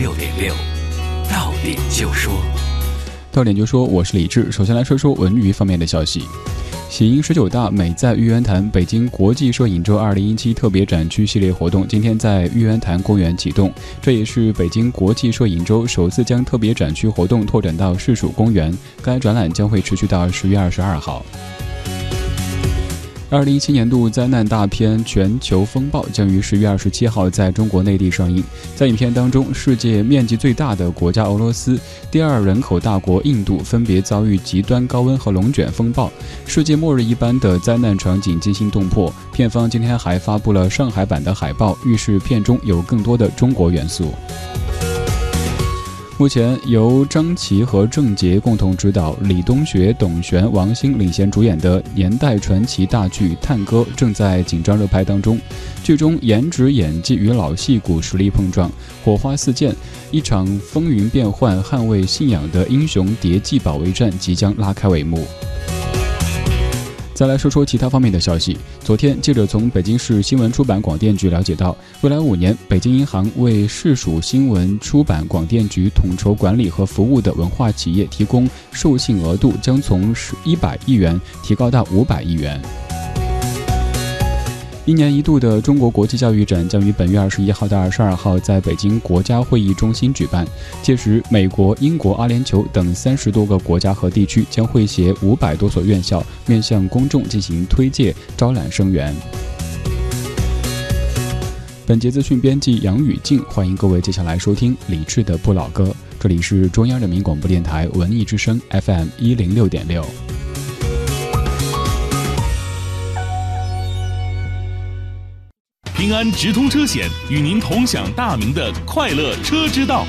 六点六，到点就说，到点就说，我是李志。首先来说说文娱方面的消息。喜迎十九大美在玉渊潭北京国际摄影周二零一七特别展区系列活动今天在玉渊潭公园启动，这也是北京国际摄影周首次将特别展区活动拓展到市属公园。该展览将会持续到十月二十二号。二零一七年度灾难大片《全球风暴》将于十月二十七号在中国内地上映。在影片当中，世界面积最大的国家俄罗斯、第二人口大国印度分别遭遇极端高温和龙卷风暴，世界末日一般的灾难场景惊心动魄。片方今天还发布了上海版的海报，预示片中有更多的中国元素。目前由张琪和郑洁共同执导，李东学、董璇、王星领衔主演的年代传奇大剧《探戈》正在紧张热拍当中。剧中颜值、演技与老戏骨实力碰撞，火花四溅，一场风云变幻、捍卫信仰的英雄谍记保卫战即将拉开帷幕。再来说说其他方面的消息。昨天，记者从北京市新闻出版广电局了解到，未来五年，北京银行为市属新闻出版广电局统筹管理和服务的文化企业提供授信额度将从一百亿元提高到五百亿元。一年一度的中国国际教育展将于本月二十一号到二十二号在北京国家会议中心举办。届时，美国、英国、阿联酋等三十多个国家和地区将会携五百多所院校面向公众进行推介、招揽生源。本节资讯编辑杨宇静，欢迎各位接下来收听李志的不老歌。这里是中央人民广播电台文艺之声 FM 一零六点六。平安直通车险与您同享大明的快乐车之道。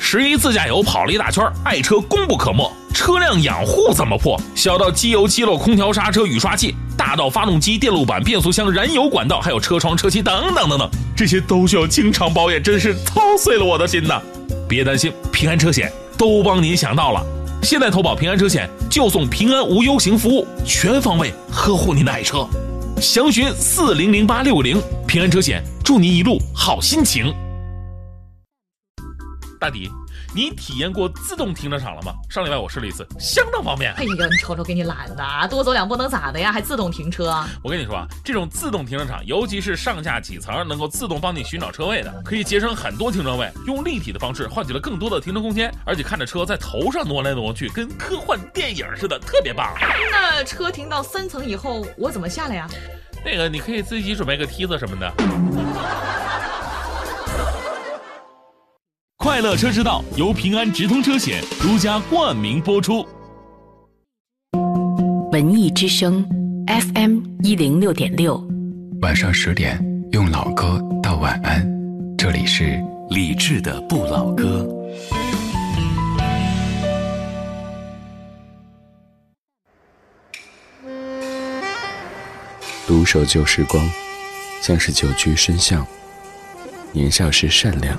十一自驾游跑了一大圈，爱车功不可没，车辆养护怎么破？小到机油、机漏、空调、刹车、雨刷器，大到发动机、电路板、变速箱、燃油管道，还有车窗、车漆等等等等，这些都需要经常保养，真是操碎了我的心呐！别担心，平安车险都帮您想到了，现在投保平安车险就送平安无忧行服务，全方位呵护您的爱车。详询四零零八六零平安车险，祝您一路好心情。大迪。你体验过自动停车场了吗？上礼拜我试了一次，相当方便。哎呦，你瞅瞅，给你懒的啊，多走两步能咋的呀？还自动停车？我跟你说啊，这种自动停车场，尤其是上下几层能够自动帮你寻找车位的，可以节省很多停车位，用立体的方式换取了更多的停车空间，而且看着车在头上挪来挪去，跟科幻电影似的，特别棒。那车停到三层以后，我怎么下来呀？那个你可以自己准备个梯子什么的。快乐车之道由平安直通车险独家冠名播出。文艺之声 FM 一零六点六，晚上十点用老歌道晚安。这里是李志的不老歌。独守旧时光，像是久居深巷。年少时善良。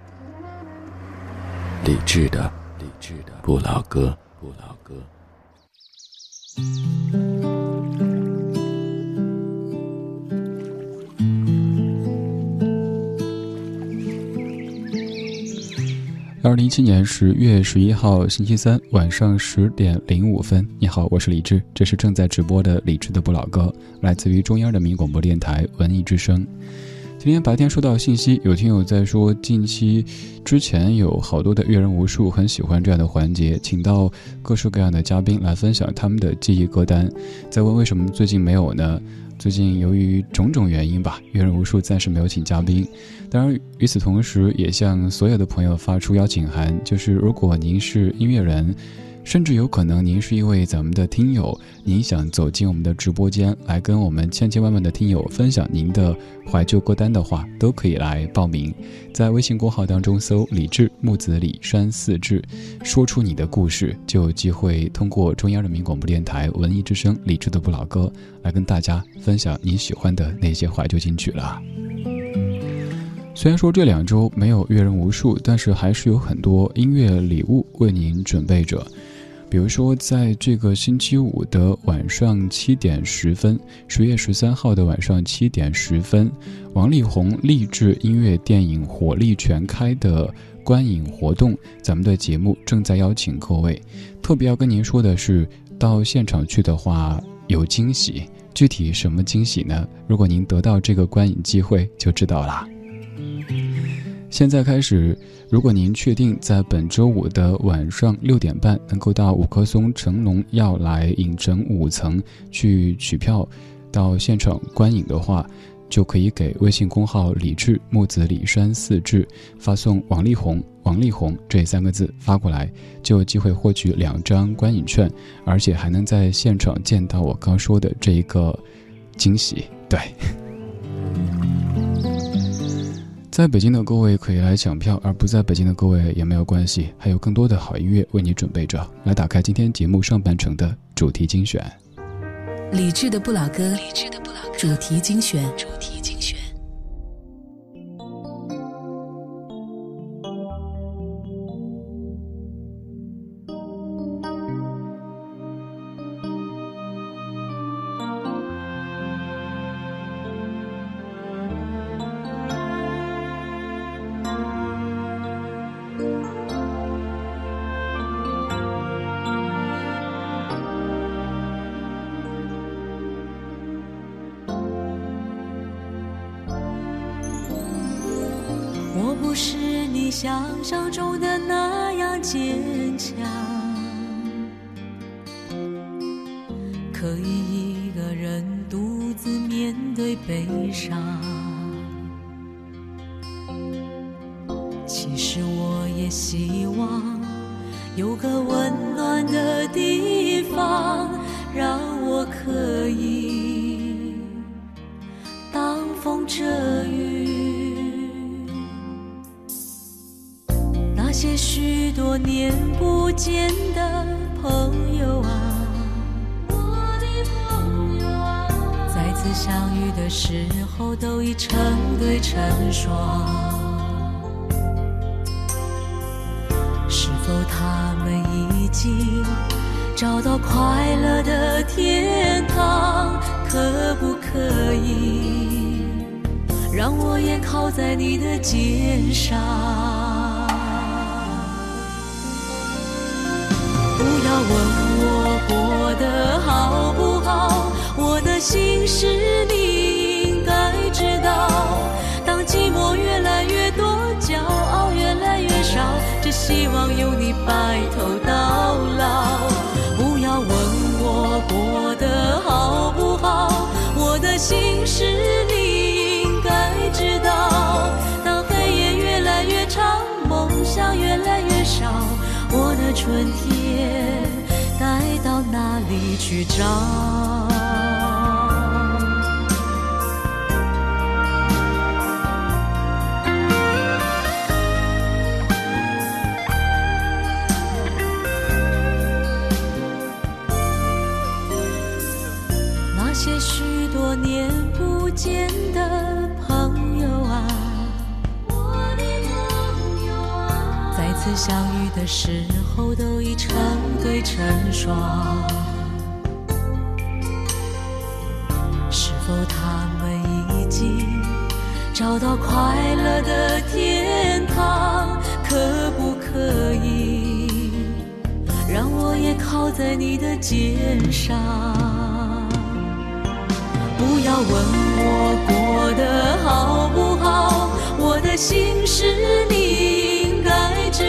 理智的，理智的不老歌，不老歌。二零一七年十月十一号星期三晚上十点零五分，你好，我是李志，这是正在直播的李智的不老歌，来自于中央人民广播电台文艺之声。今天白天收到信息，有听友在说，近期之前有好多的阅人无数，很喜欢这样的环节，请到各式各样的嘉宾来分享他们的记忆歌单。在问为什么最近没有呢？最近由于种种原因吧，阅人无数暂时没有请嘉宾。当然，与此同时，也向所有的朋友发出邀请函，就是如果您是音乐人。甚至有可能您是一位咱们的听友，您想走进我们的直播间来跟我们千千万万的听友分享您的怀旧歌单的话，都可以来报名，在微信公号当中搜“李志木子李山四志”，说出你的故事，就有机会通过中央人民广播电台文艺之声李志的不老歌来跟大家分享你喜欢的那些怀旧金曲了。虽然说这两周没有阅人无数，但是还是有很多音乐礼物为您准备着。比如说，在这个星期五的晚上七点十分，十月十三号的晚上七点十分，王力宏励志音乐电影火力全开的观影活动，咱们的节目正在邀请各位。特别要跟您说的是，到现场去的话有惊喜，具体什么惊喜呢？如果您得到这个观影机会，就知道啦。现在开始，如果您确定在本周五的晚上六点半能够到五棵松成龙要来影城五层去取票，到现场观影的话，就可以给微信公号“李志木子李山四志”发送“王力宏”“王力宏”这三个字发过来，就有机会获取两张观影券，而且还能在现场见到我刚说的这一个惊喜。对。在北京的各位可以来抢票，而不在北京的各位也没有关系，还有更多的好音乐为你准备着。来打开今天节目上半程的主题精选，理智的不老歌，主题精选。已挡风遮雨那些许多年不见的朋友啊再次相遇的时候都已成对成双。是否他们已经找到快乐的天堂可不可以让我也靠在你的肩上。不要问我过得好不好我的心事你应该知道。当寂寞越来越多骄傲越来越少只希望有你白头心事你应该知道。当黑夜越来越长，梦想越来越少，我的春天该到哪里去找？相遇的时候都已成对成双，是否他们已经找到快乐的天堂？可不可以让我也靠在你的肩上？不要问我过得好不好，我的心是你。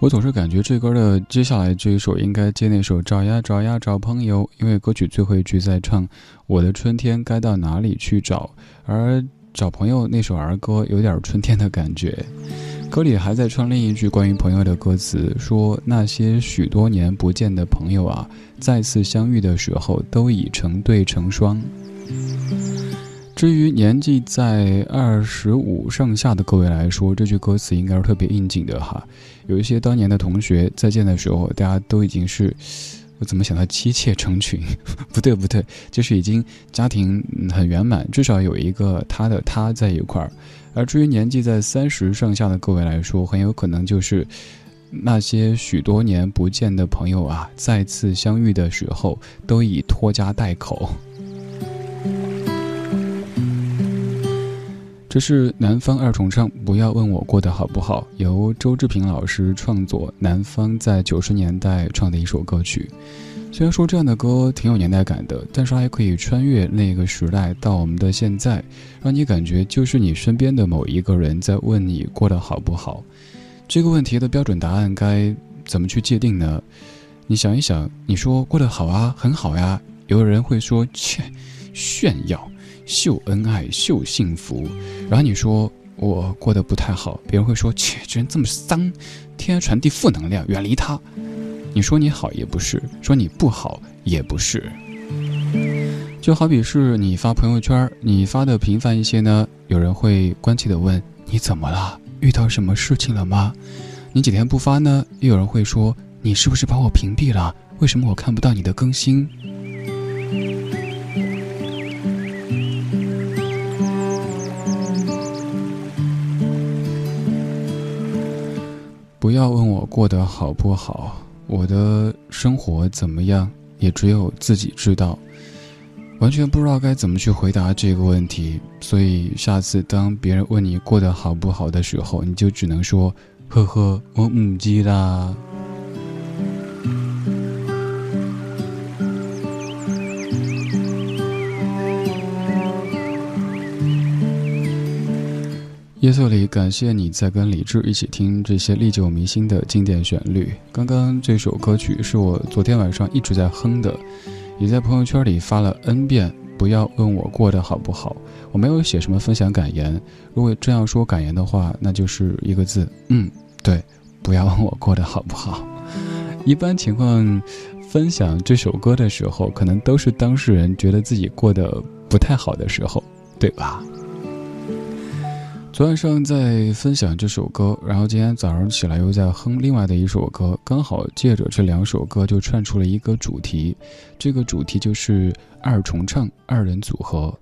我总是感觉这歌的接下来这一首应该接那首找呀找呀找朋友，因为歌曲最后一句在唱我的春天该到哪里去找，而找朋友那首儿歌有点春天的感觉。歌里还在唱另一句关于朋友的歌词，说那些许多年不见的朋友啊，再次相遇的时候都已成对成双。至于年纪在二十五上下的各位来说，这句歌词应该是特别应景的哈。有一些当年的同学再见的时候，大家都已经是，怎么想到妻妾成群？不对不对，就是已经家庭很圆满，至少有一个他的他在一块儿。而至于年纪在三十上下的各位来说，很有可能就是那些许多年不见的朋友啊，再次相遇的时候都已拖家带口。这是南方二重唱，不要问我过得好不好，由周志平老师创作，南方在九十年代唱的一首歌曲。虽然说这样的歌挺有年代感的，但是还可以穿越那个时代到我们的现在，让你感觉就是你身边的某一个人在问你过得好不好。这个问题的标准答案该怎么去界定呢？你想一想，你说过得好啊，很好呀，有人会说切，炫耀。秀恩爱，秀幸福，然后你说我过得不太好，别人会说切，这人这么丧，天天传递负能量，远离他。你说你好也不是，说你不好也不是。就好比是你发朋友圈，你发的频繁一些呢，有人会关切的问你怎么了，遇到什么事情了吗？你几天不发呢，又有人会说你是不是把我屏蔽了？为什么我看不到你的更新？不要问我过得好不好，我的生活怎么样，也只有自己知道。完全不知道该怎么去回答这个问题，所以下次当别人问你过得好不好的时候，你就只能说：“呵呵，我母鸡啦。”夜色里，感谢你在跟李志一起听这些历久弥新的经典旋律。刚刚这首歌曲是我昨天晚上一直在哼的，也在朋友圈里发了 n 遍。不要问我过得好不好，我没有写什么分享感言。如果这样说感言的话，那就是一个字，嗯，对。不要问我过得好不好。一般情况，分享这首歌的时候，可能都是当事人觉得自己过得不太好的时候，对吧？昨晚上在分享这首歌，然后今天早上起来又在哼另外的一首歌，刚好借着这两首歌就串出了一个主题，这个主题就是二重唱二人组合。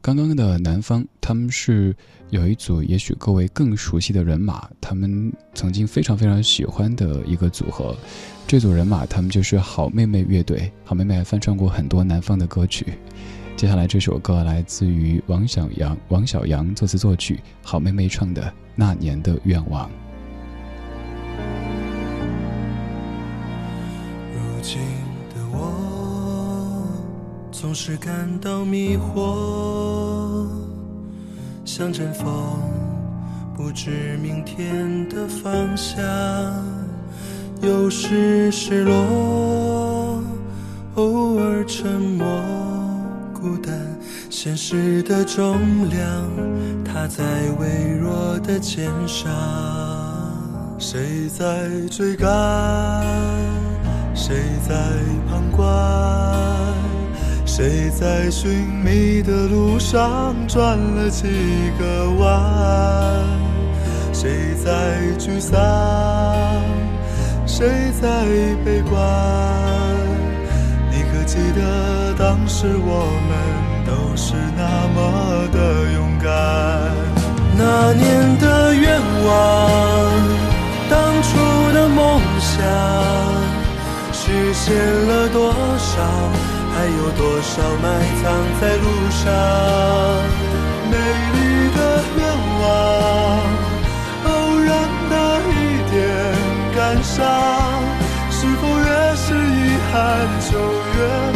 刚刚的南方，他们是有一组也许各位更熟悉的人马，他们曾经非常非常喜欢的一个组合，这组人马他们就是好妹妹乐队，好妹妹还翻唱过很多南方的歌曲。接下来这首歌来自于王小阳，王小阳作词作曲，好妹妹唱的《那年的愿望》。如今的我总是感到迷惑，像阵风，不知明天的方向，有时失落，偶尔沉默。孤单，现实的重量，它在微弱的肩上。谁在追赶？谁在旁观？谁在寻觅的路上转了几个弯？谁在沮丧？谁在悲观？记得当时我们都是那么的勇敢？那年的愿望，当初的梦想。实现了多少？还有多少埋藏在路上？美丽的愿望，偶然的一点感伤，是否越是遗憾就越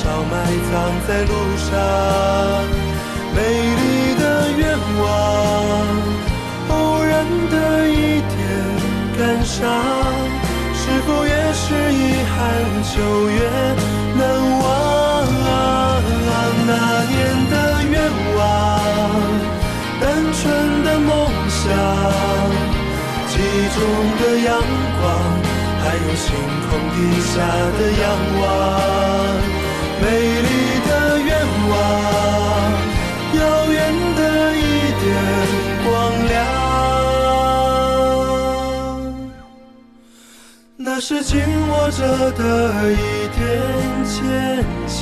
少埋藏在路上？美丽的愿望，偶然的一点感伤，是否越是遗憾就越难忘？那年的愿望，单纯的梦想。记忆中的阳光，还有星空底下的仰望，美丽的愿望遥远的一点光亮那是紧握着的一点坚强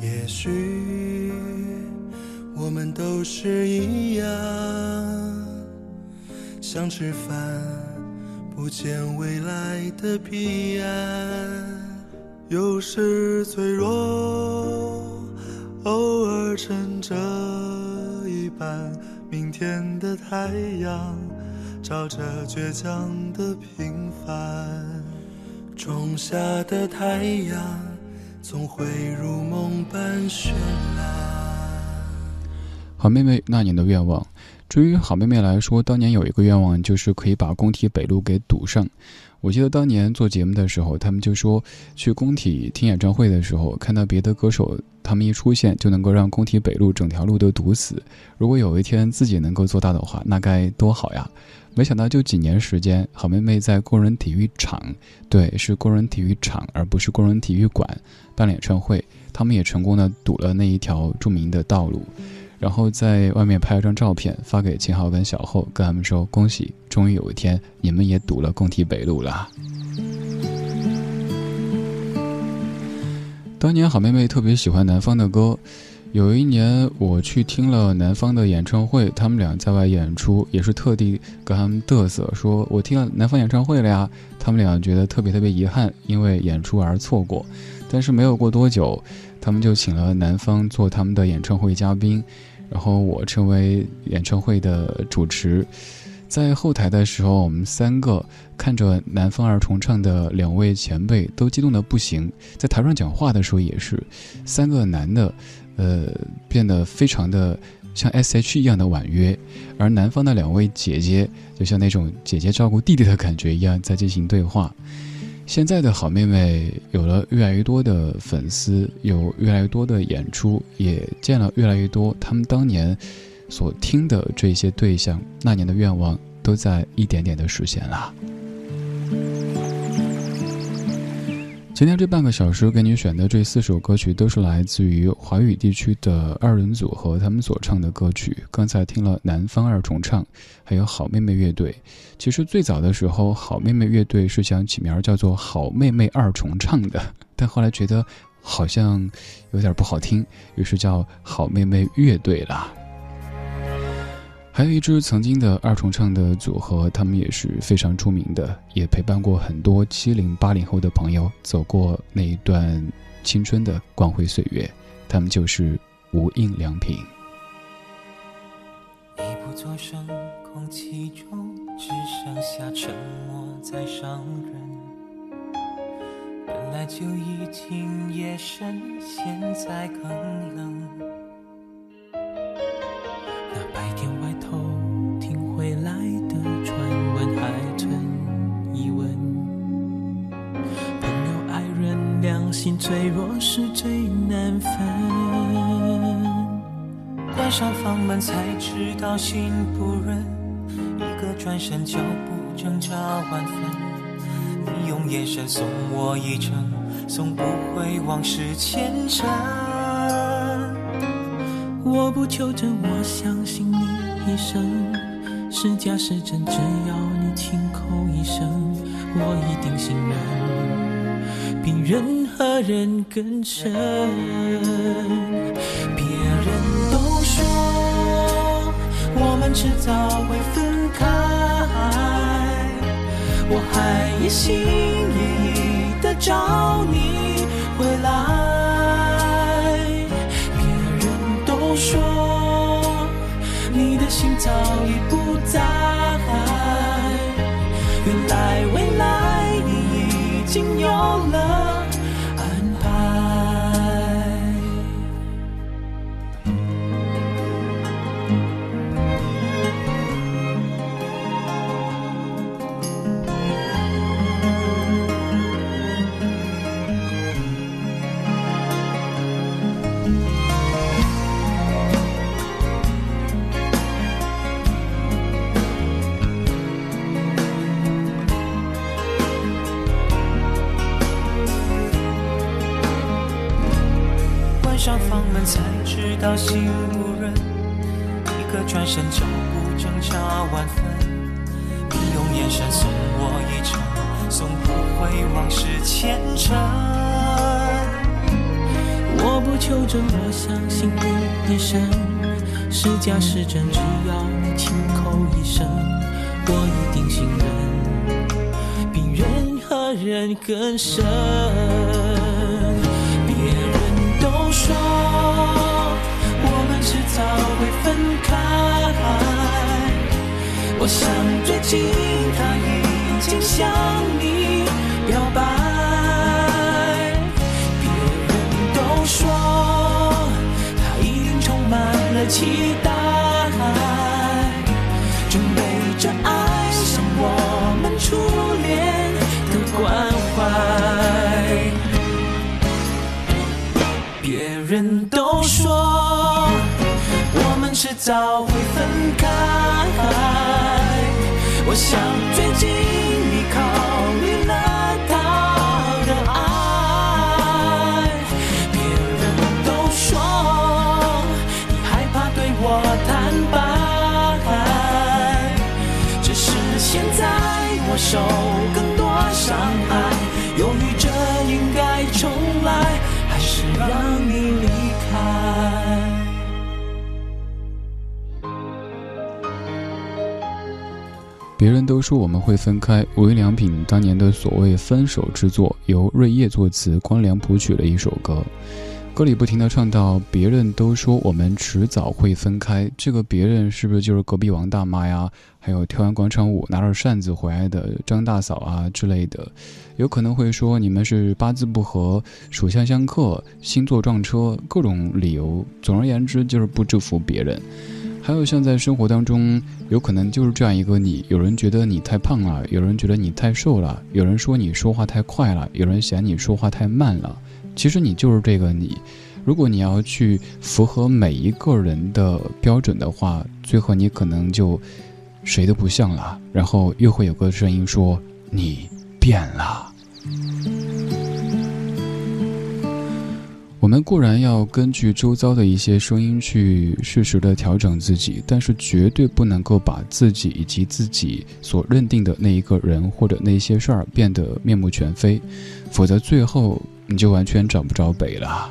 也许我们都是一样想吃饭不见未来的彼岸。有时脆弱，偶尔撑着一半。明天的太阳，照着倔强的平凡。仲夏的太阳，总会如梦般绚烂。好妹妹那年的愿望。至于好妹妹来说，当年有一个愿望，就是可以把工体北路给堵上。我记得当年做节目的时候，他们就说去工体听演唱会的时候，看到别的歌手他们一出现，就能够让工体北路整条路都堵死。如果有一天自己能够做到的话，那该多好呀！没想到就几年时间，好妹妹在工人体育场，对，是工人体育场，而不是工人体育馆办演唱会，他们也成功的堵了那一条著名的道路。然后在外面拍了张照片，发给秦昊跟小厚，跟他们说：“恭喜，终于有一天你们也堵了工体北路了。”当年好妹妹特别喜欢南方的歌，有一年我去听了南方的演唱会，他们俩在外演出，也是特地跟他们嘚瑟，说我听了南方演唱会了呀。他们俩觉得特别特别遗憾，因为演出而错过。但是没有过多久，他们就请了南方做他们的演唱会嘉宾。然后我成为演唱会的主持，在后台的时候，我们三个看着南方二重唱的两位前辈都激动的不行，在台上讲话的时候也是，三个男的，呃，变得非常的像 S.H. 一样的婉约，而南方的两位姐姐就像那种姐姐照顾弟弟的感觉一样在进行对话。现在的好妹妹有了越来越多的粉丝，有越来越多的演出，也见了越来越多他们当年所听的这些对象，那年的愿望都在一点点的实现了。今天这半个小时给你选的这四首歌曲，都是来自于华语地区的二人组合他们所唱的歌曲。刚才听了南方二重唱，还有好妹妹乐队。其实最早的时候，好妹妹乐队是想起名叫做好妹妹二重唱的，但后来觉得好像有点不好听，于是叫好妹妹乐队了。还有一支曾经的二重唱的组合，他们也是非常出名的，也陪伴过很多七零八零后的朋友走过那一段青春的光辉岁月。他们就是无印良品。你不作声，空气中只剩下沉默在伤人。本来就已经夜深，现在更冷。回来的传闻还存疑问，朋友爱人良心脆弱是最难分。关上房门才知道心不忍，一个转身脚步挣扎万分。你用眼神送我一程，送不回往事前尘。我不求证，我相信你一生是假是真，只要你亲口一声，我一定信任，比任何人更深。别人都说我们迟早会分开，我还一心一意的找你心早已不在，原来未来你已经有了知道心不忍，一个转身脚步挣扎万分。你用眼神送我一程，送不回往事前尘。我不求证，我相信你一生是假是真，只要你亲口一声，我一定信任，比任何人更深。别人都说分开，我想最近他已经向你表白。别人都说他一定充满了期待，准备着爱上我们初恋的关怀。别人迟早会分开，我想最近你考虑了他的爱。别人都说你害怕对我坦白，只是现在我受更多伤害，别人都说我们会分开，无印良品当年的所谓分手之作，由瑞叶作词，光良谱曲的一首歌。歌里不停的唱到，别人都说我们迟早会分开，这个别人是不是就是隔壁王大妈呀？还有跳完广场舞拿着扇子回来的张大嫂啊之类的？有可能会说你们是八字不合、属相相克、星座撞车，各种理由。总而言之，就是不祝福别人。还有像在生活当中，有可能就是这样一个你，有人觉得你太胖了，有人觉得你太瘦了，有人说你说话太快了，有人嫌你说话太慢了。其实你就是这个你。如果你要去符合每一个人的标准的话，最后你可能就谁都不像了。然后又会有个声音说你变了。们固然要根据周遭的一些声音去适时的调整自己，但是绝对不能够把自己以及自己所认定的那一个人或者那些事儿变得面目全非，否则最后你就完全找不着北了。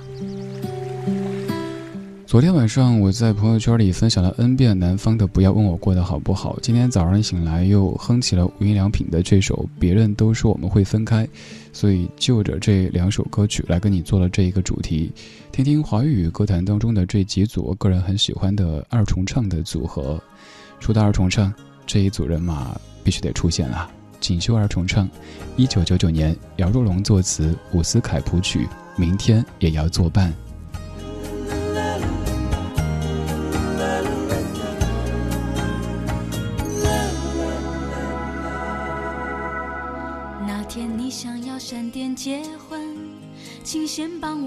昨天晚上我在朋友圈里分享了 N 遍南方的不要问我过得好不好。今天早上醒来又哼起了无印良品的这首《别人都说我们会分开》，所以就着这两首歌曲来跟你做了这一个主题，听听华语歌坛当中的这几组我个人很喜欢的二重唱的组合。说到二重唱，这一组人马必须得出现了。锦绣二重唱，一九九九年姚若龙作词，伍思凯谱曲，明天也要作伴。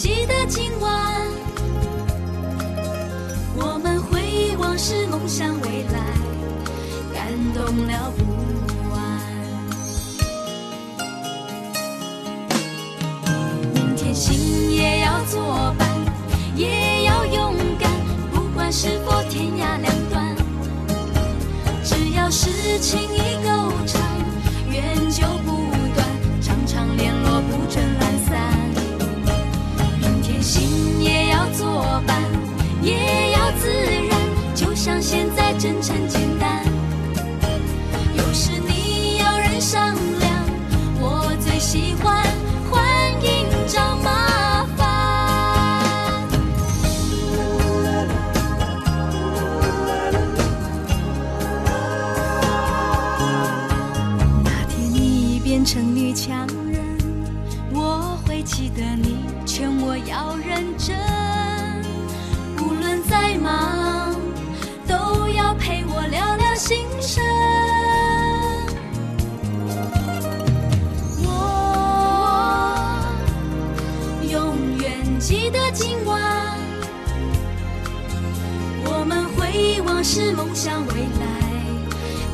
记得今晚，我们回忆往事梦想未来，感动了不完。明天心也要作伴，也要勇敢，不管是否天涯两端，只要是情意够真诚是梦想未来，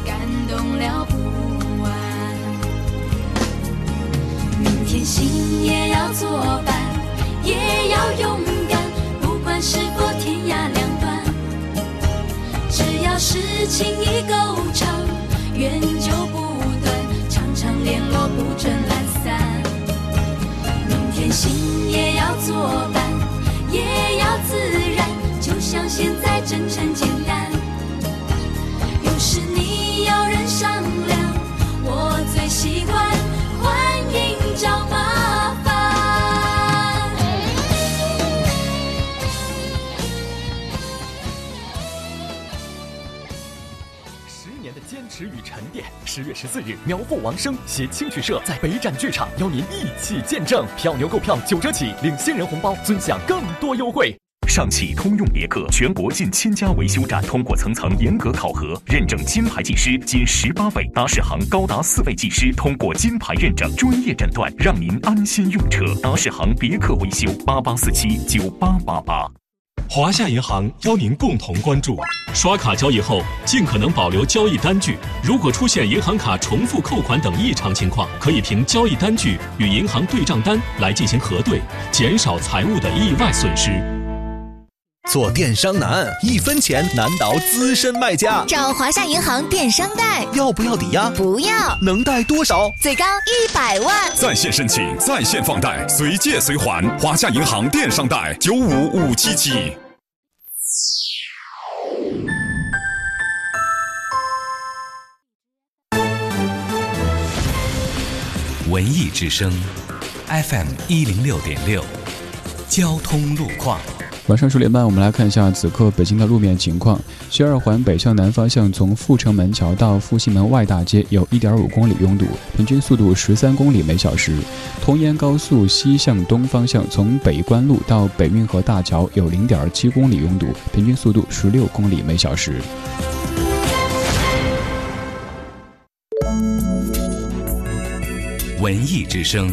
感动了不完。明天心也要作伴。也要勇敢，不管是否天涯两端，只要是情谊够长，缘就不断，常常联络不准懒散。明天心也要作伴，也要自然，就像现在真诚简。持与沉淀。十月十四日，苗阜王声携青曲社在北展剧场邀您一起见证。票牛购票九折起，领新人红包，尊享更多优惠。上汽通用别克全国近千家维修站通过层层严格考核，认证金牌技师仅十八位，达世行高达四位技师通过金牌认证，专业诊断，让您安心用车。达世行别克维修八八四七九八八八。华夏银行邀您共同关注：刷卡交易后，尽可能保留交易单据。如果出现银行卡重复扣款等异常情况，可以凭交易单据与银行对账单来进行核对，减少财务的意外损失。做电商难，一分钱难倒资深卖家。找华夏银行电商贷，要不要抵押？不要。能贷多少？最高一百万。在线申请，在线放贷，随借随还。华夏银行电商贷九五五七七。文艺之声，FM 一零六点六，交通路况。晚上十点半，我们来看一下此刻北京的路面情况。西二环北向南方向，从阜成门桥到复兴门外大街有1.5公里拥堵，平均速度13公里每小时。同延高速西向东方向，从北关路到北运河大桥有0.7公里拥堵，平均速度16公里每小时。文艺之声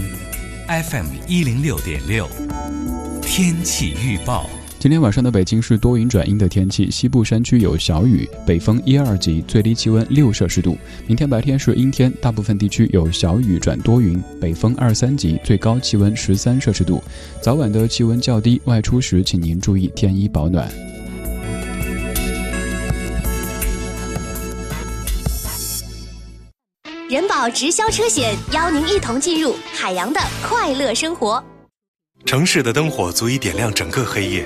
，FM 一零六点六，天气预报。今天晚上的北京是多云转阴的天气，西部山区有小雨，北风一二级，最低气温六摄氏度。明天白天是阴天，大部分地区有小雨转多云，北风二三级，最高气温十三摄氏度。早晚的气温较低，外出时请您注意添衣保暖。人保直销车险邀您一同进入海洋的快乐生活。城市的灯火足以点亮整个黑夜。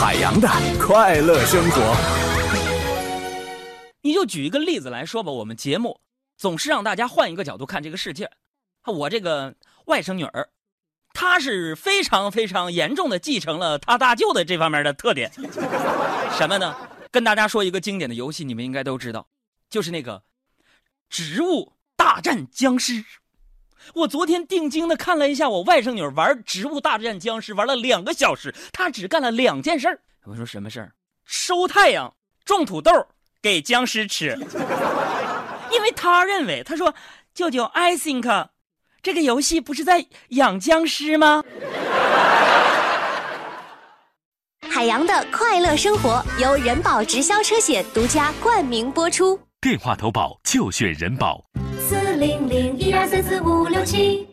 海洋的快乐生活，你就举一个例子来说吧。我们节目总是让大家换一个角度看这个世界。我这个外甥女儿，她是非常非常严重的继承了她大舅的这方面的特点。什么呢？跟大家说一个经典的游戏，你们应该都知道，就是那个《植物大战僵尸》。我昨天定睛的看了一下我外甥女玩《植物大战僵尸》，玩了两个小时，她只干了两件事儿。我说什么事儿？收太阳，种土豆给僵尸吃。因为他认为，他说：“舅舅，I think，这个游戏不是在养僵尸吗？” 海洋的快乐生活由人保直销车险独家冠名播出。电话投保就选人保。四零零一二三四五六七。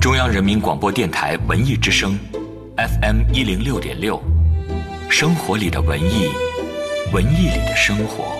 中央人民广播电台文艺之声，FM 一零六点六，生活里的文艺，文艺里的生活。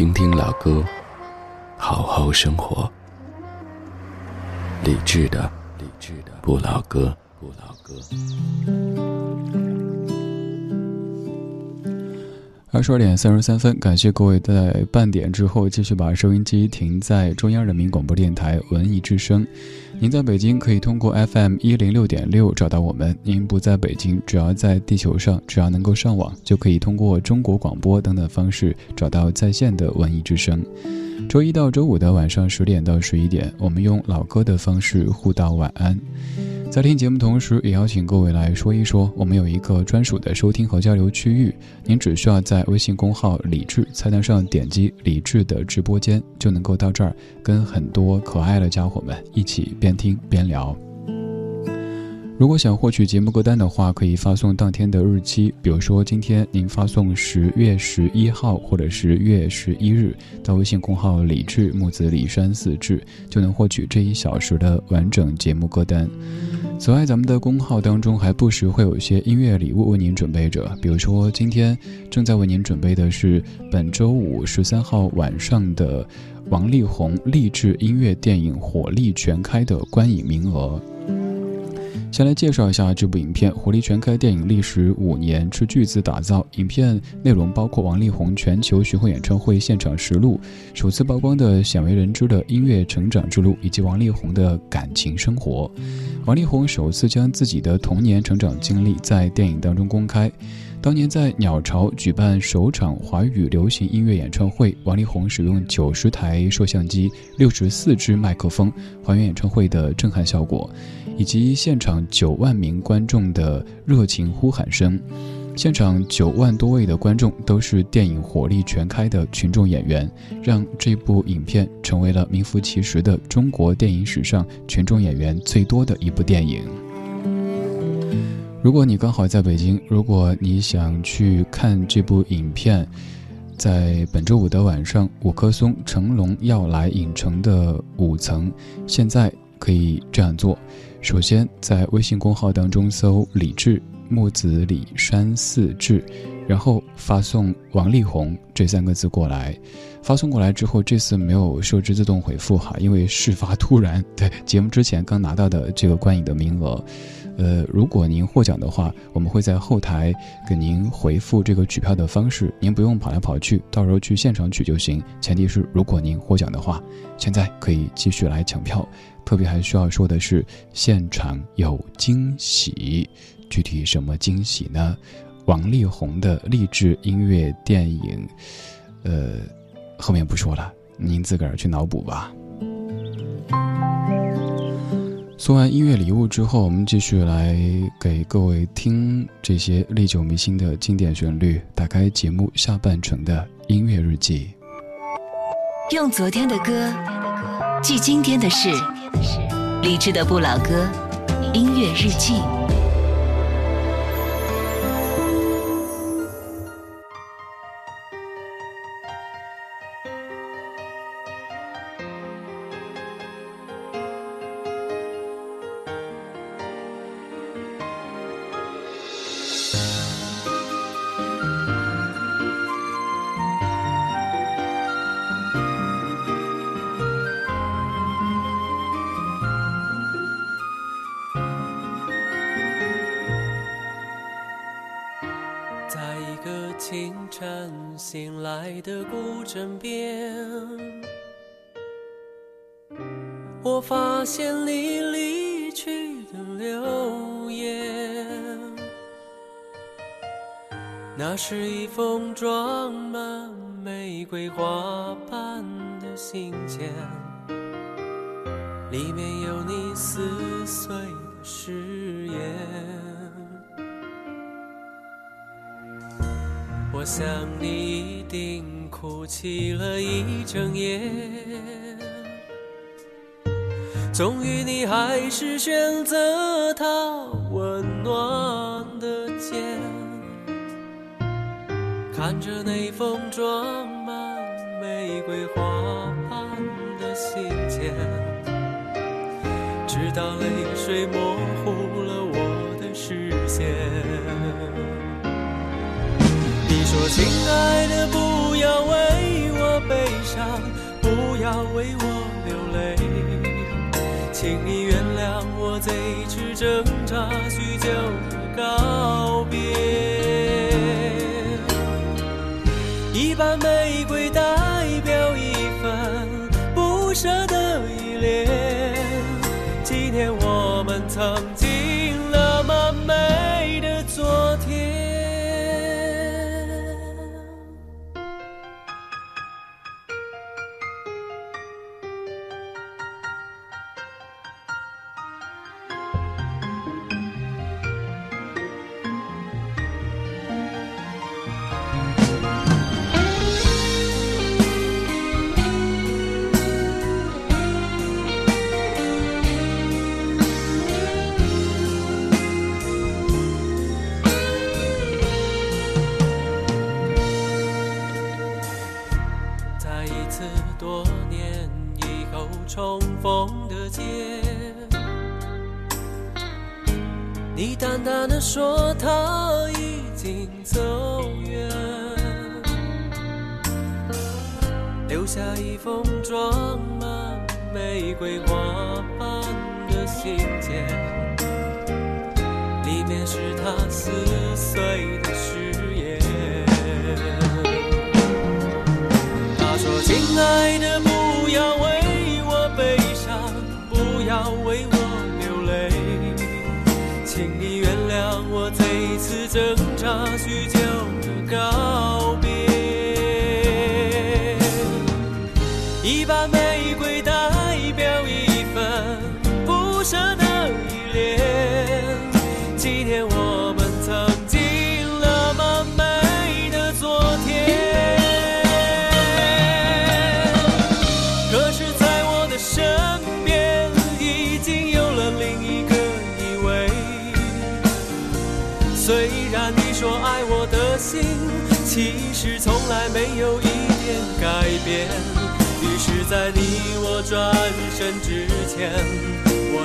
听听老歌，好好生活。理智的，理智的不老歌，不老歌。二十二点三十三分，感谢各位在半点之后继续把收音机停在中央人民广播电台文艺之声。您在北京可以通过 FM 一零六点六找到我们；您不在北京，只要在地球上，只要能够上网，就可以通过中国广播等等方式找到在线的文艺之声。周一到周五的晚上十点到十一点，我们用老歌的方式互道晚安。在听节目同时，也邀请各位来说一说，我们有一个专属的收听和交流区域，您只需要在微信公号“李智”菜单上点击“李智”的直播间，就能够到这儿，跟很多可爱的家伙们一起边听边聊。如果想获取节目歌单的话，可以发送当天的日期，比如说今天您发送十月十一号或者是月十一日到微信公号“李智木子李山四志”，就能获取这一小时的完整节目歌单。此外，咱们的公号当中还不时会有一些音乐礼物为您准备着，比如说今天正在为您准备的是本周五十三号晚上的王力宏励志音乐电影《火力全开》的观影名额。先来介绍一下这部影片《火力全开》电影历时五年，斥巨资打造。影片内容包括王力宏全球巡回演唱会现场实录、首次曝光的鲜为人知的音乐成长之路，以及王力宏的感情生活。王力宏首次将自己的童年成长经历在电影当中公开。当年在鸟巢举办首场华语流行音乐演唱会，王力宏使用九十台摄像机、六十四支麦克风，还原演唱会的震撼效果，以及现场九万名观众的热情呼喊声。现场九万多位的观众都是电影火力全开的群众演员，让这部影片成为了名副其实的中国电影史上群众演员最多的一部电影。如果你刚好在北京，如果你想去看这部影片，在本周五的晚上，五棵松成龙要来影城的五层，现在可以这样做：首先在微信公号当中搜“李志木子李山四志”，然后发送“王力宏”这三个字过来。发送过来之后，这次没有设置自动回复哈，因为事发突然。对，节目之前刚拿到的这个观影的名额。呃，如果您获奖的话，我们会在后台给您回复这个取票的方式，您不用跑来跑去，到时候去现场取就行。前提是如果您获奖的话，现在可以继续来抢票。特别还需要说的是，现场有惊喜，具体什么惊喜呢？王力宏的励志音乐电影，呃，后面不说了，您自个儿去脑补吧。送完音乐礼物之后，我们继续来给各位听这些历久弥新的经典旋律。打开节目下半程的音乐日记，用昨天的歌记今天的事，理智的不老歌，音乐日记。是一封装满玫瑰花瓣的信笺，里面有你撕碎的誓言。我想你一定哭泣了一整夜，终于你还是选择他温暖的肩，看着那封装满玫瑰花瓣的信笺，直到泪水模糊了我的视线。你说：“亲爱的，不要为我悲伤，不要为我流泪，请你原谅我这次挣扎许久的告别。把玫瑰代表一份不舍的依恋，纪念我们曾说他已经走远，留下一封装满玫瑰花瓣的信件，里面是他撕碎的誓言。他说：“亲爱的，不要为舍的依恋，纪念我们曾经那么美的昨天。可是，在我的身边，已经有了另一个依偎。虽然你说爱我的心，其实从来没有一点改变。于是，在你我转身之前，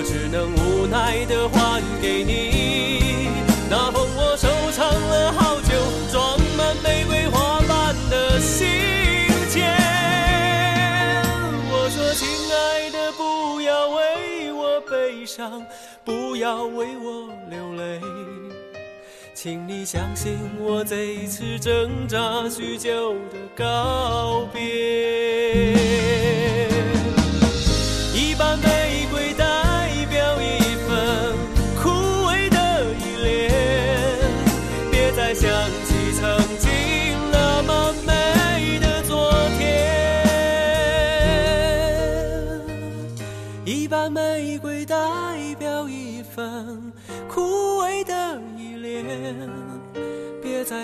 只能无奈的还给你那封我收藏了好久、装满玫瑰花瓣的信笺。我说，亲爱的，不要为我悲伤，不要为我流泪。请你相信我这一次挣扎许久的告别。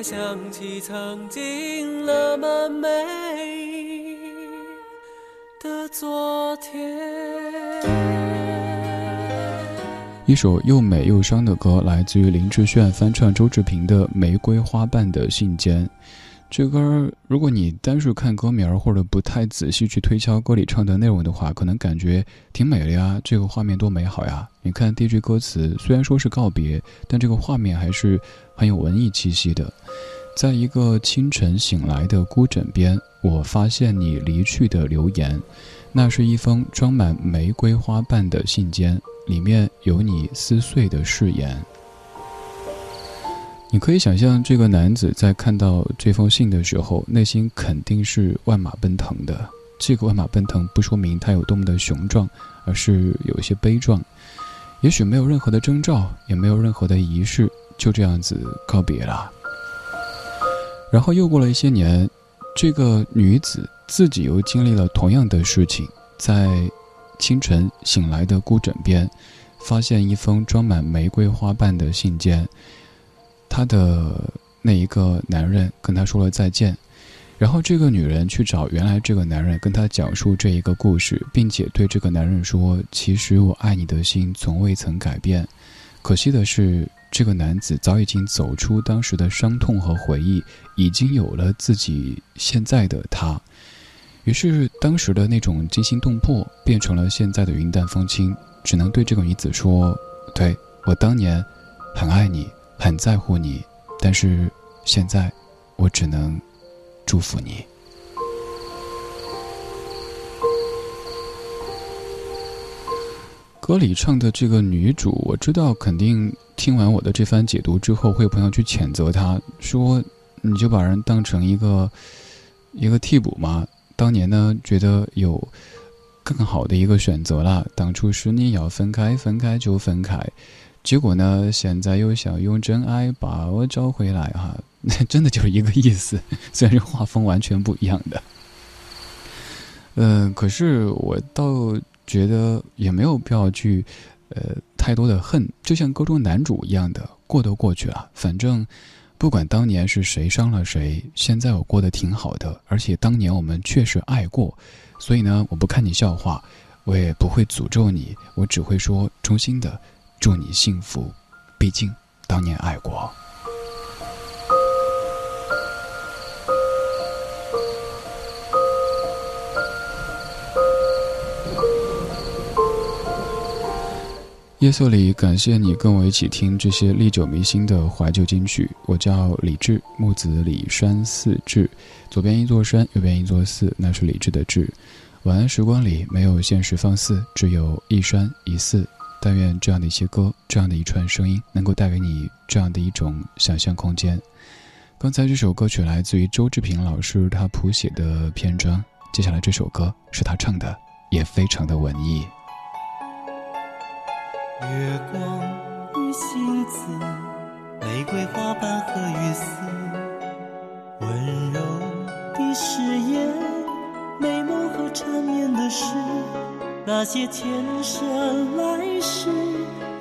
想起曾经那么美的昨天。一首又美又伤的歌，来自于林志炫翻唱周志平的《玫瑰花瓣的信笺》。这歌如果你单是看歌名，或者不太仔细去推敲歌里唱的内容的话，可能感觉挺美的呀，这个画面多美好呀！你看第一句歌词，虽然说是告别，但这个画面还是很有文艺气息的。在一个清晨醒来的孤枕边，我发现你离去的留言，那是一封装满玫瑰花瓣的信笺，里面有你撕碎的誓言。你可以想象，这个男子在看到这封信的时候，内心肯定是万马奔腾的。这个万马奔腾不说明他有多么的雄壮，而是有一些悲壮。也许没有任何的征兆，也没有任何的仪式，就这样子告别了。然后又过了一些年，这个女子自己又经历了同样的事情，在清晨醒来的孤枕边，发现一封装满玫瑰花瓣的信件。她的那一个男人跟她说了再见，然后这个女人去找原来这个男人，跟他讲述这一个故事，并且对这个男人说：“其实我爱你的心从未曾改变。”可惜的是，这个男子早已经走出当时的伤痛和回忆，已经有了自己现在的他。于是，当时的那种惊心动魄，变成了现在的云淡风轻，只能对这个女子说：“对我当年很爱你。”很在乎你，但是现在我只能祝福你。歌里唱的这个女主，我知道肯定听完我的这番解读之后，会有朋友去谴责她，说你就把人当成一个一个替补嘛。当年呢，觉得有更好的一个选择了，当初是你要分开，分开就分开。结果呢？现在又想用真爱把我找回来哈，那 真的就是一个意思，虽然这画风完全不一样的。嗯，可是我倒觉得也没有必要去，呃，太多的恨，就像歌中男主一样的，过都过去了，反正不管当年是谁伤了谁，现在我过得挺好的，而且当年我们确实爱过，所以呢，我不看你笑话，我也不会诅咒你，我只会说衷心的。祝你幸福，毕竟当年爱过。夜色里，感谢你跟我一起听这些历久弥新的怀旧金曲。我叫李志，木子李山寺志，左边一座山，右边一座寺，那是李志的志。晚安时光里没有现实放肆，只有一山一寺。但愿这样的一些歌，这样的一串声音，能够带给你这样的一种想象空间。刚才这首歌曲来自于周志平老师他谱写的篇章，接下来这首歌是他唱的，也非常的文艺。月光与星子，玫瑰花瓣和雨丝，温柔的誓言，美梦和缠绵的诗，那些前生来世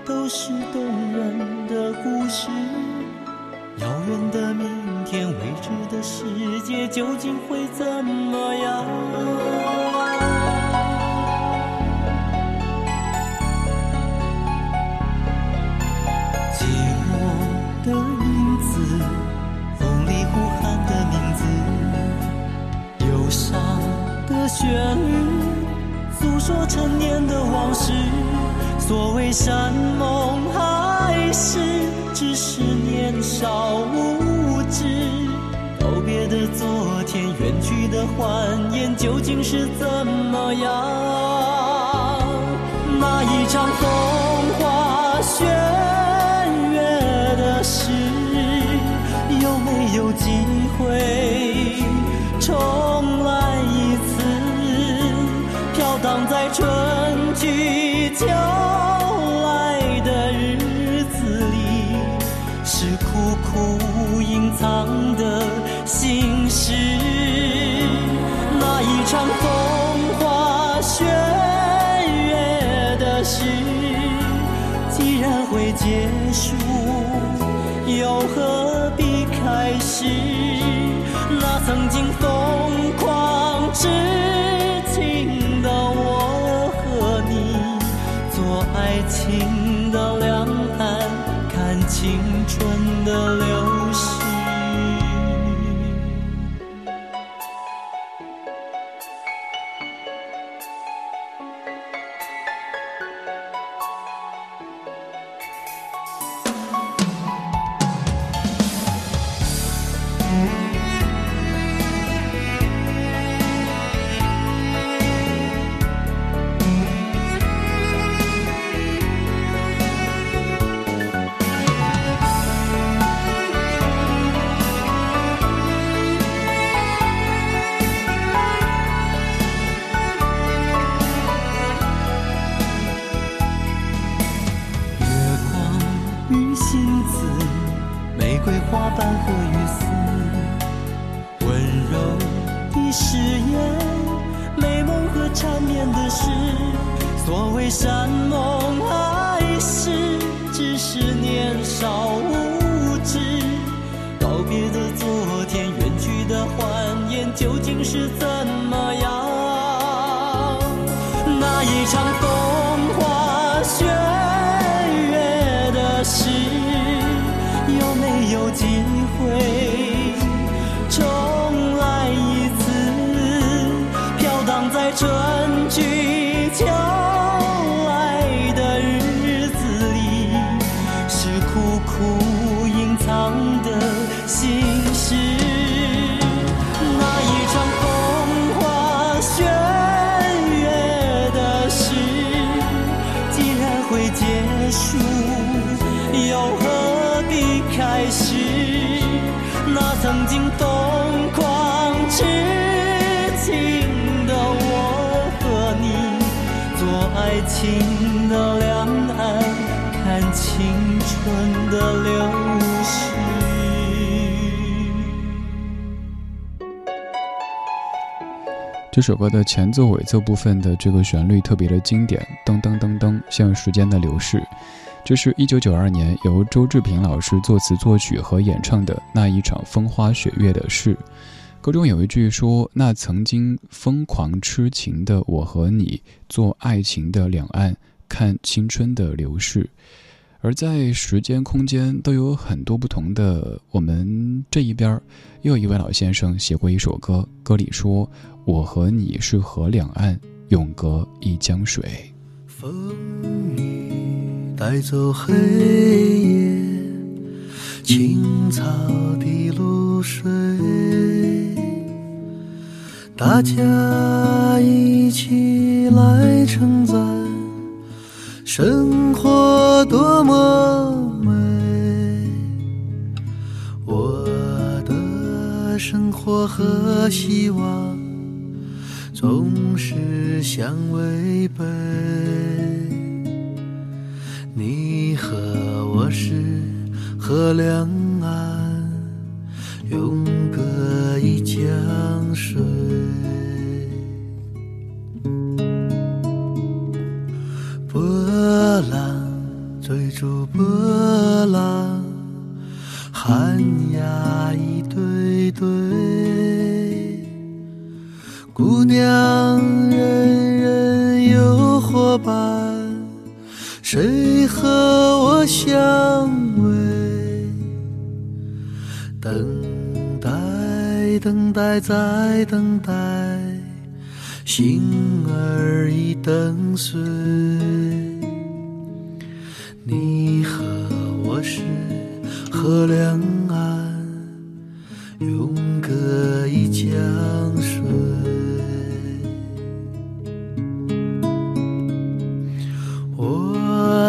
都是动人的故事。遥远的明天，未知的世界究竟会怎么样？寂寞的影子，风里呼喊的名字，忧伤的旋律，说陈年的往事。所谓山盟海誓，只是年少无知。告别的昨天，远去的欢颜，究竟是怎么样？就是这首歌的前奏、尾奏部分的这个旋律特别的经典，噔噔噔噔，像时间的流逝。这是一九九二年由周志平老师作词作曲和演唱的那一场风花雪月的事。歌中有一句说：“那曾经疯狂痴情的我和你，做爱情的两岸，看青春的流逝。”而在时间、空间都有很多不同的，我们这一边又一位老先生写过一首歌，歌里说：“我和你是河两岸，永隔一江水。”风雨带走黑夜，青草的露水，大家一起来称赞生活多么美，我的生活和希望总是相违背。你和我是河两岸，永隔一江水。波浪追逐波浪，寒鸦娘，人人有伙伴，谁和我相偎？等待，等待，再等待。心儿已等碎，你和我是河两岸，永隔一江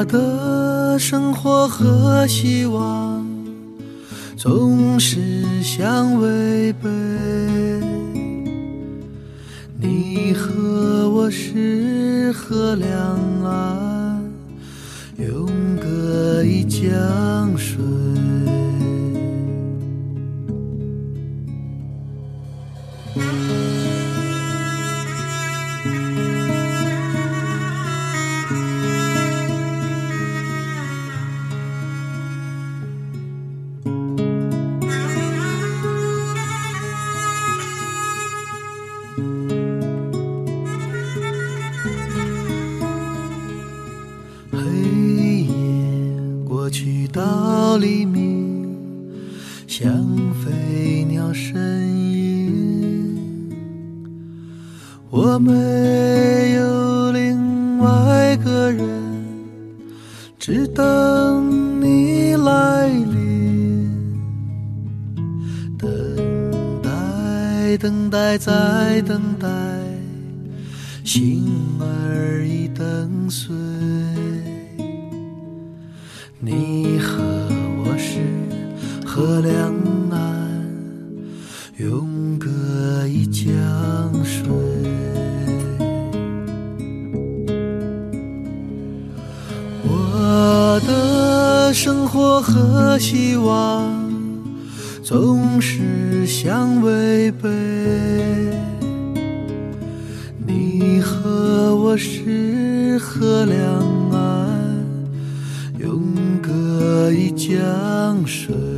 我的生活和希望总是相违背。你和我是河两岸，永隔一江水。到黎明，像飞鸟身影。我没有另外个人，只等你来临。等待，等待，再等待。心儿已等碎，河两岸，永隔一江水。我的生活和希望总是相违背。你和我是河两岸，永隔一江水。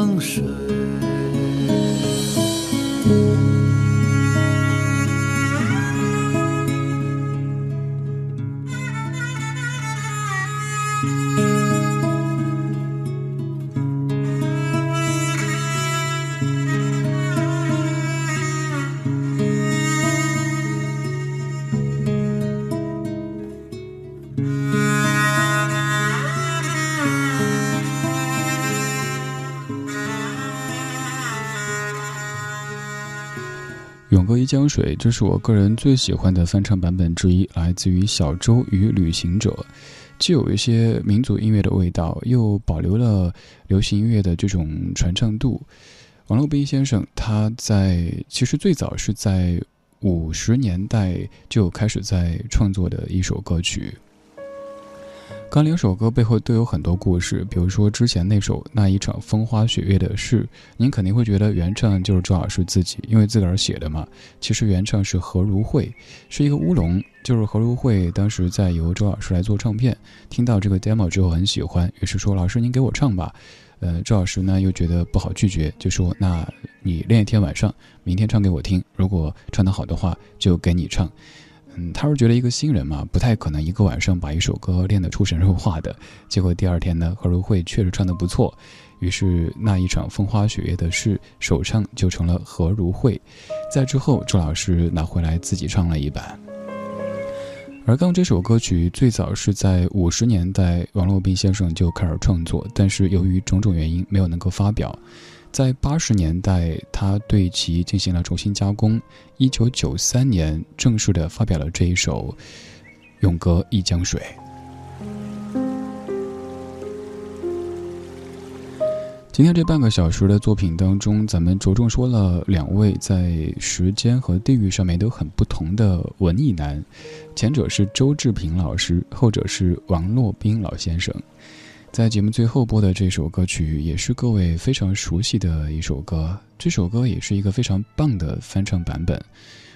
江水。江水，这是我个人最喜欢的翻唱版本之一，来自于小周与旅行者，既有一些民族音乐的味道，又保留了流行音乐的这种传唱度。王洛宾先生他在其实最早是在五十年代就开始在创作的一首歌曲。刚两首歌背后都有很多故事，比如说之前那首《那一场风花雪月的事》，您肯定会觉得原唱就是周老师自己，因为自个儿写的嘛。其实原唱是何如慧，是一个乌龙，就是何如慧当时在由周老师来做唱片，听到这个 demo 之后很喜欢，于是说：“老师您给我唱吧。”呃，周老师呢又觉得不好拒绝，就说：“那你练一天晚上，明天唱给我听，如果唱得好的话，就给你唱。”嗯，他是觉得一个新人嘛，不太可能一个晚上把一首歌练得出神入化的。结果第二天呢，何如慧确实唱得不错，于是那一场风花雪月的事首唱就成了何如慧。在之后，周老师拿回来自己唱了一版。而刚这首歌曲最早是在五十年代，王洛宾先生就开始创作，但是由于种种原因没有能够发表。在八十年代，他对其进行了重新加工。一九九三年，正式的发表了这一首《永隔一江水》。今天这半个小时的作品当中，咱们着重说了两位在时间和地域上面都很不同的文艺男，前者是周志平老师，后者是王洛宾老先生。在节目最后播的这首歌曲，也是各位非常熟悉的一首歌。这首歌也是一个非常棒的翻唱版本。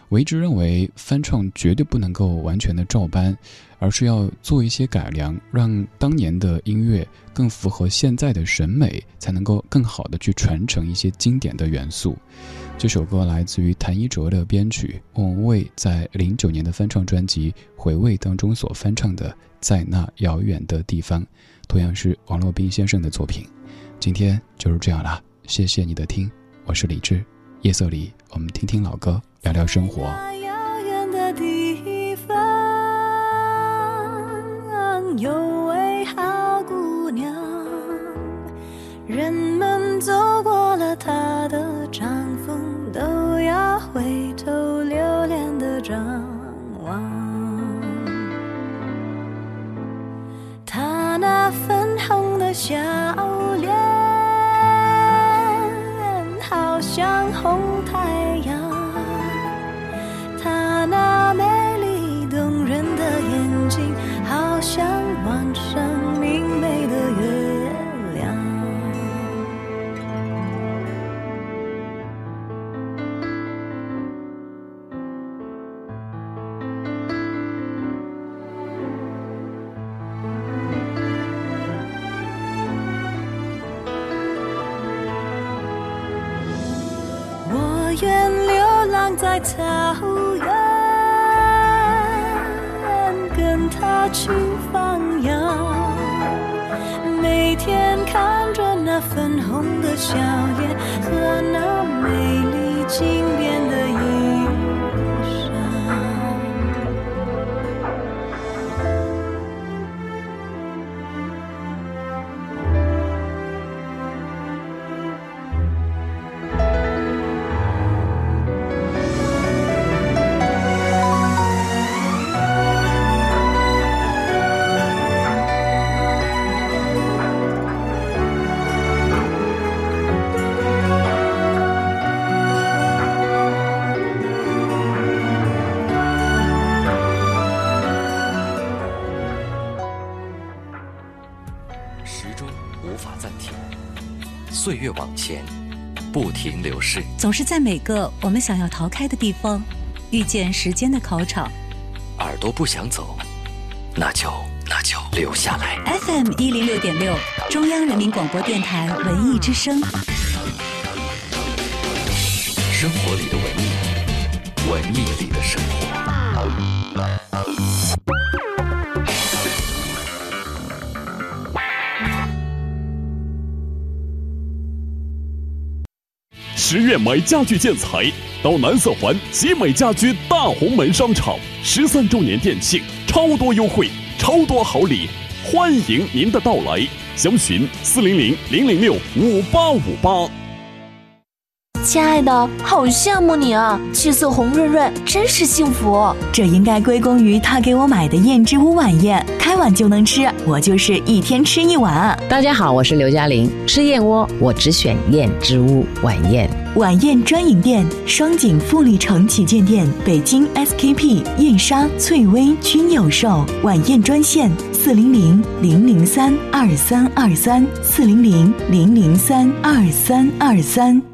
我一直认为，翻唱绝对不能够完全的照搬，而是要做一些改良，让当年的音乐更符合现在的审美，才能够更好的去传承一些经典的元素。这首歌来自于谭一哲的编曲，莫文蔚在零九年的翻唱专辑《回味》当中所翻唱的《在那遥远的地方》。同样是王洛宾先生的作品，今天就是这样了，谢谢你的听，我是李志，夜色里我们听听老歌，聊聊生活。遥远的地方，有位好姑娘，人们走过了她的帐篷，都要回头留恋的张那粉红的笑脸，好像红太阳。她那美丽动人的眼睛，好像晚上愿流浪在草原，跟他去放羊。每天看着那粉红的笑脸和那美丽金边前，不停流逝。总是在每个我们想要逃开的地方，遇见时间的考场。耳朵不想走，那就那就留下来。FM 一零六点六，中央人民广播电台文艺之声。生活里十月买家具建材，到南四环集美家居大红门商场，十三周年店庆，超多优惠，超多好礼，欢迎您的到来。详询四零零零零六五八五八。亲爱的，好羡慕你啊，气色红润润，真是幸福。这应该归功于他给我买的燕之屋晚宴，开碗就能吃，我就是一天吃一碗。大家好，我是刘嘉玲，吃燕窝我只选燕之屋晚宴。晚宴专营店：双井富力城旗舰店、北京 SKP、燕莎、翠微均有售。晚宴专线：四四零零零零三二三二三四零零零零三二三二三。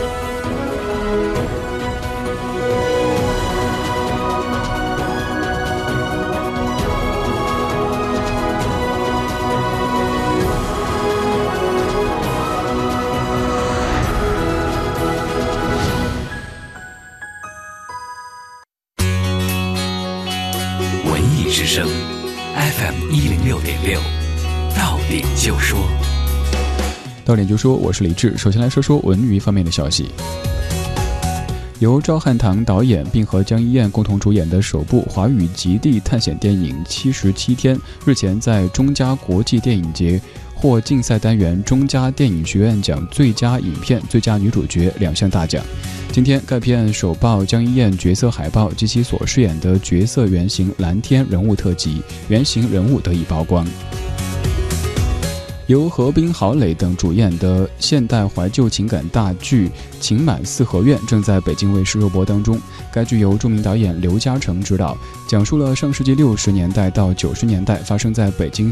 声，FM 一零六点六，到点就说。到点就说，我是李志。首先来说说文娱方面的消息。由赵汉堂导演并和江一燕共同主演的首部华语极地探险电影《七十七天》，日前在中加国际电影节获竞赛单元中加电影学院奖最佳影片、最佳女主角两项大奖。今天，该片首曝江一燕角色海报及其所饰演的角色原型蓝天人物特辑，原型人物得以曝光。由何冰、郝蕾等主演的现代怀旧情感大剧《情满四合院》正在北京卫视热播当中。该剧由著名导演刘嘉诚执导，讲述了上世纪六十年代到九十年代发生在北京。